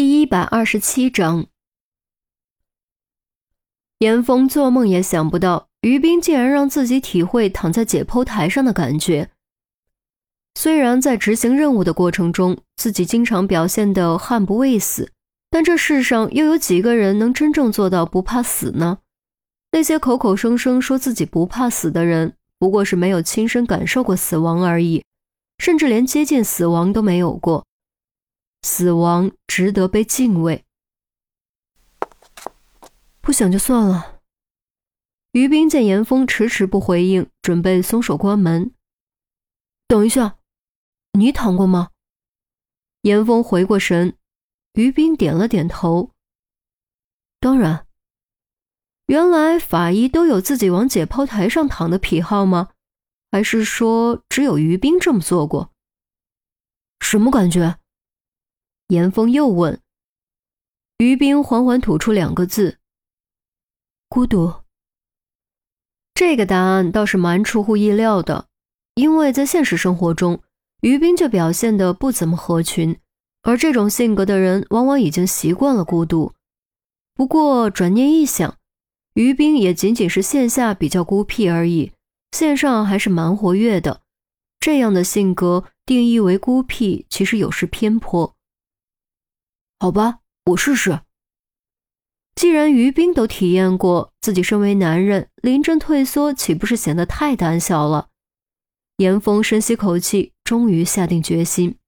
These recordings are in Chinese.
第一百二十七章，严峰做梦也想不到，于斌竟然让自己体会躺在解剖台上的感觉。虽然在执行任务的过程中，自己经常表现的悍不畏死，但这世上又有几个人能真正做到不怕死呢？那些口口声声说自己不怕死的人，不过是没有亲身感受过死亡而已，甚至连接近死亡都没有过。死亡值得被敬畏。不想就算了。于冰见严峰迟迟不回应，准备松手关门。等一下，你躺过吗？严峰回过神，于冰点了点头。当然。原来法医都有自己往解剖台上躺的癖好吗？还是说只有于冰这么做过？什么感觉？严峰又问。于冰缓缓吐出两个字：“孤独。”这个答案倒是蛮出乎意料的，因为在现实生活中，于冰就表现得不怎么合群，而这种性格的人往往已经习惯了孤独。不过转念一想，于冰也仅仅是线下比较孤僻而已，线上还是蛮活跃的。这样的性格定义为孤僻，其实有失偏颇。好吧，我试试。既然于冰都体验过，自己身为男人临阵退缩，岂不是显得太胆小了？严峰深吸口气，终于下定决心，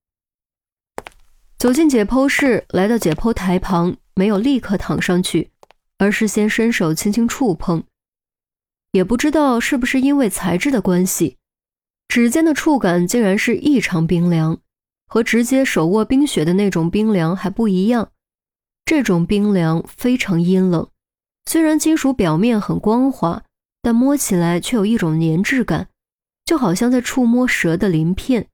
走进解剖室，来到解剖台旁，没有立刻躺上去，而是先伸手轻轻触碰。也不知道是不是因为材质的关系，指尖的触感竟然是异常冰凉。和直接手握冰雪的那种冰凉还不一样，这种冰凉非常阴冷。虽然金属表面很光滑，但摸起来却有一种粘质感，就好像在触摸蛇的鳞片。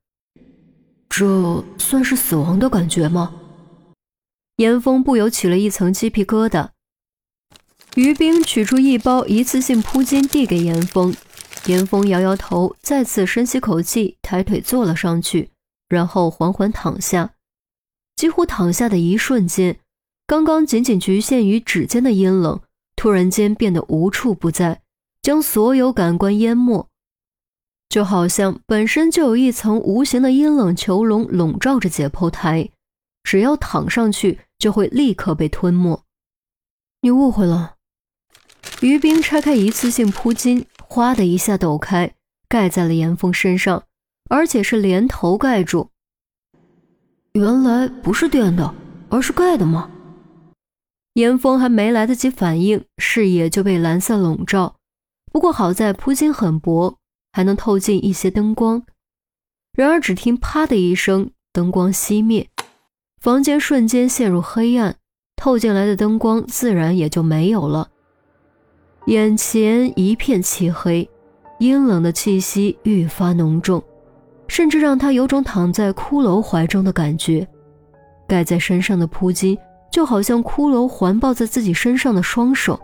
这算是死亡的感觉吗？严峰不由起了一层鸡皮疙瘩。于冰取出一包一次性铺巾递给严峰，严峰摇摇头，再次深吸口气，抬腿坐了上去。然后缓缓躺下，几乎躺下的一瞬间，刚刚仅仅局限于指尖的阴冷，突然间变得无处不在，将所有感官淹没，就好像本身就有一层无形的阴冷囚笼笼罩着解剖台，只要躺上去，就会立刻被吞没。你误会了。于冰拆开一次性铺巾，哗的一下抖开，盖在了严峰身上。而且是连头盖住。原来不是垫的，而是盖的吗？严峰还没来得及反应，视野就被蓝色笼罩。不过好在铺巾很薄，还能透进一些灯光。然而只听“啪”的一声，灯光熄灭，房间瞬间陷入黑暗，透进来的灯光自然也就没有了。眼前一片漆黑，阴冷的气息愈发浓重。甚至让他有种躺在骷髅怀中的感觉，盖在身上的铺巾就好像骷髅环抱在自己身上的双手。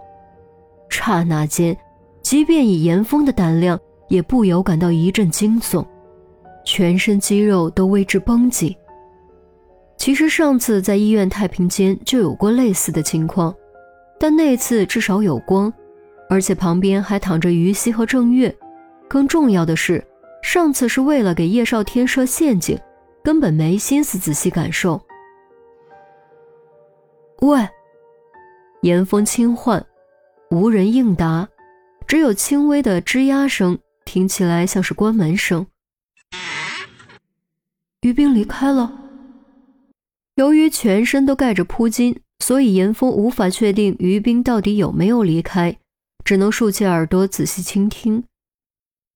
刹那间，即便以严峰的胆量，也不由感到一阵惊悚，全身肌肉都为之绷紧。其实上次在医院太平间就有过类似的情况，但那次至少有光，而且旁边还躺着于西和郑月。更重要的是。上次是为了给叶少天设陷阱，根本没心思仔细感受。喂，严峰轻唤，无人应答，只有轻微的吱呀声，听起来像是关门声。于冰离开了。由于全身都盖着铺巾，所以严峰无法确定于冰到底有没有离开，只能竖起耳朵仔细倾听。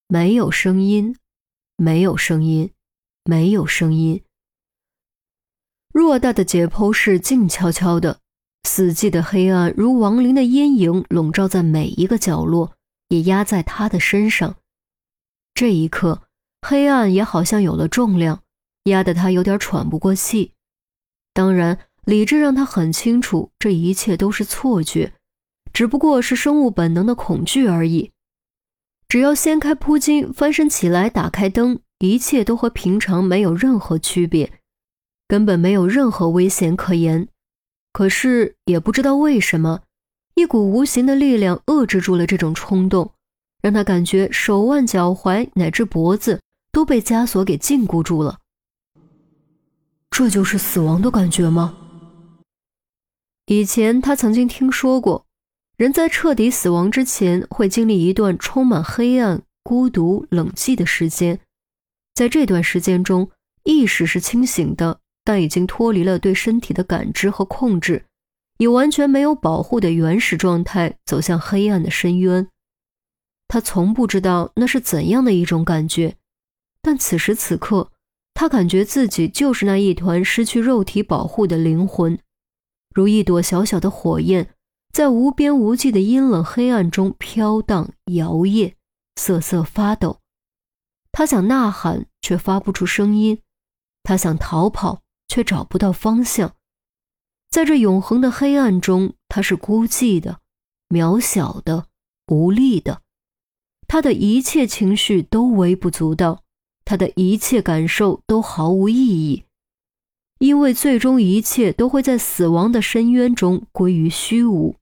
没有声音，没有声音，没有声音。偌大的解剖室静悄悄的，死寂的黑暗如亡灵的阴影，笼罩在每一个角落，也压在他的身上。这一刻，黑暗也好像有了重量，压得他有点喘不过气。当然，理智让他很清楚，这一切都是错觉，只不过是生物本能的恐惧而已。只要掀开铺巾，翻身起来，打开灯，一切都和平常没有任何区别，根本没有任何危险可言。可是也不知道为什么，一股无形的力量遏制住了这种冲动，让他感觉手腕、脚踝乃至脖子都被枷锁给禁锢住了。这就是死亡的感觉吗？以前他曾经听说过，人在彻底死亡之前会经历一段充满黑暗、孤独、冷寂的时间，在这段时间中，意识是清醒的。但已经脱离了对身体的感知和控制，以完全没有保护的原始状态走向黑暗的深渊。他从不知道那是怎样的一种感觉，但此时此刻，他感觉自己就是那一团失去肉体保护的灵魂，如一朵小小的火焰，在无边无际的阴冷黑暗中飘荡摇曳，瑟瑟发抖。他想呐喊，却发不出声音；他想逃跑。却找不到方向，在这永恒的黑暗中，他是孤寂的、渺小的、无力的。他的一切情绪都微不足道，他的一切感受都毫无意义，因为最终一切都会在死亡的深渊中归于虚无。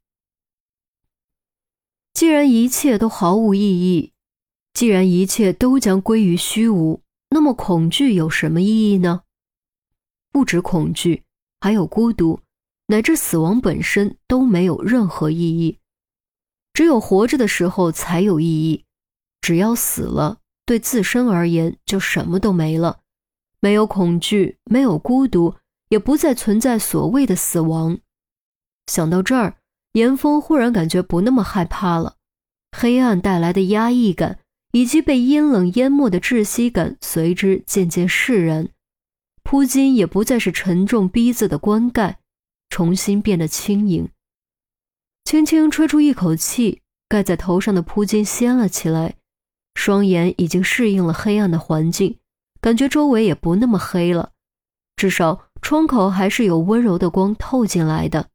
既然一切都毫无意义，既然一切都将归于虚无，那么恐惧有什么意义呢？不止恐惧，还有孤独，乃至死亡本身都没有任何意义。只有活着的时候才有意义。只要死了，对自身而言就什么都没了，没有恐惧，没有孤独，也不再存在所谓的死亡。想到这儿，严峰忽然感觉不那么害怕了。黑暗带来的压抑感，以及被阴冷淹没的窒息感，随之渐渐释然。铺巾也不再是沉重逼仄的棺盖，重新变得轻盈。轻轻吹出一口气，盖在头上的铺巾掀了起来。双眼已经适应了黑暗的环境，感觉周围也不那么黑了，至少窗口还是有温柔的光透进来的。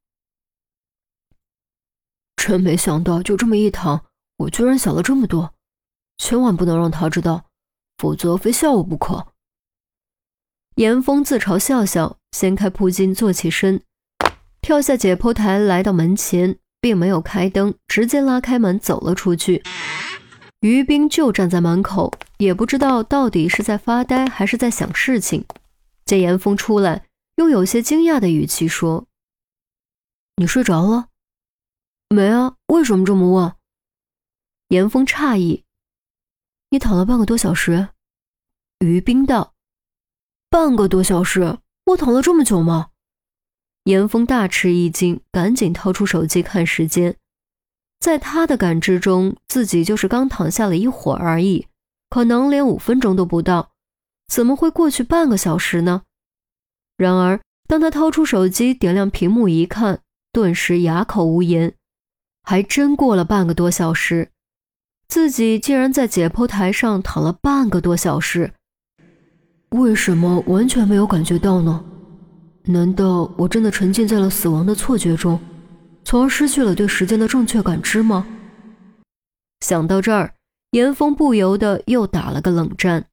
真没想到，就这么一躺，我居然想了这么多。千万不能让他知道，否则非笑我不可。严峰自嘲笑笑，掀开铺巾，坐起身，跳下解剖台，来到门前，并没有开灯，直接拉开门走了出去。于冰就站在门口，也不知道到底是在发呆还是在想事情。见严峰出来，用有些惊讶的语气说：“你睡着了？没啊？为什么这么问？”严峰诧异：“你躺了半个多小时。”于冰道。半个多小时，我躺了这么久吗？严峰大吃一惊，赶紧掏出手机看时间。在他的感知中，自己就是刚躺下了一会儿而已，可能连五分钟都不到，怎么会过去半个小时呢？然而，当他掏出手机，点亮屏幕一看，顿时哑口无言。还真过了半个多小时，自己竟然在解剖台上躺了半个多小时。为什么完全没有感觉到呢？难道我真的沉浸在了死亡的错觉中，从而失去了对时间的正确感知吗？想到这儿，严峰不由得又打了个冷战。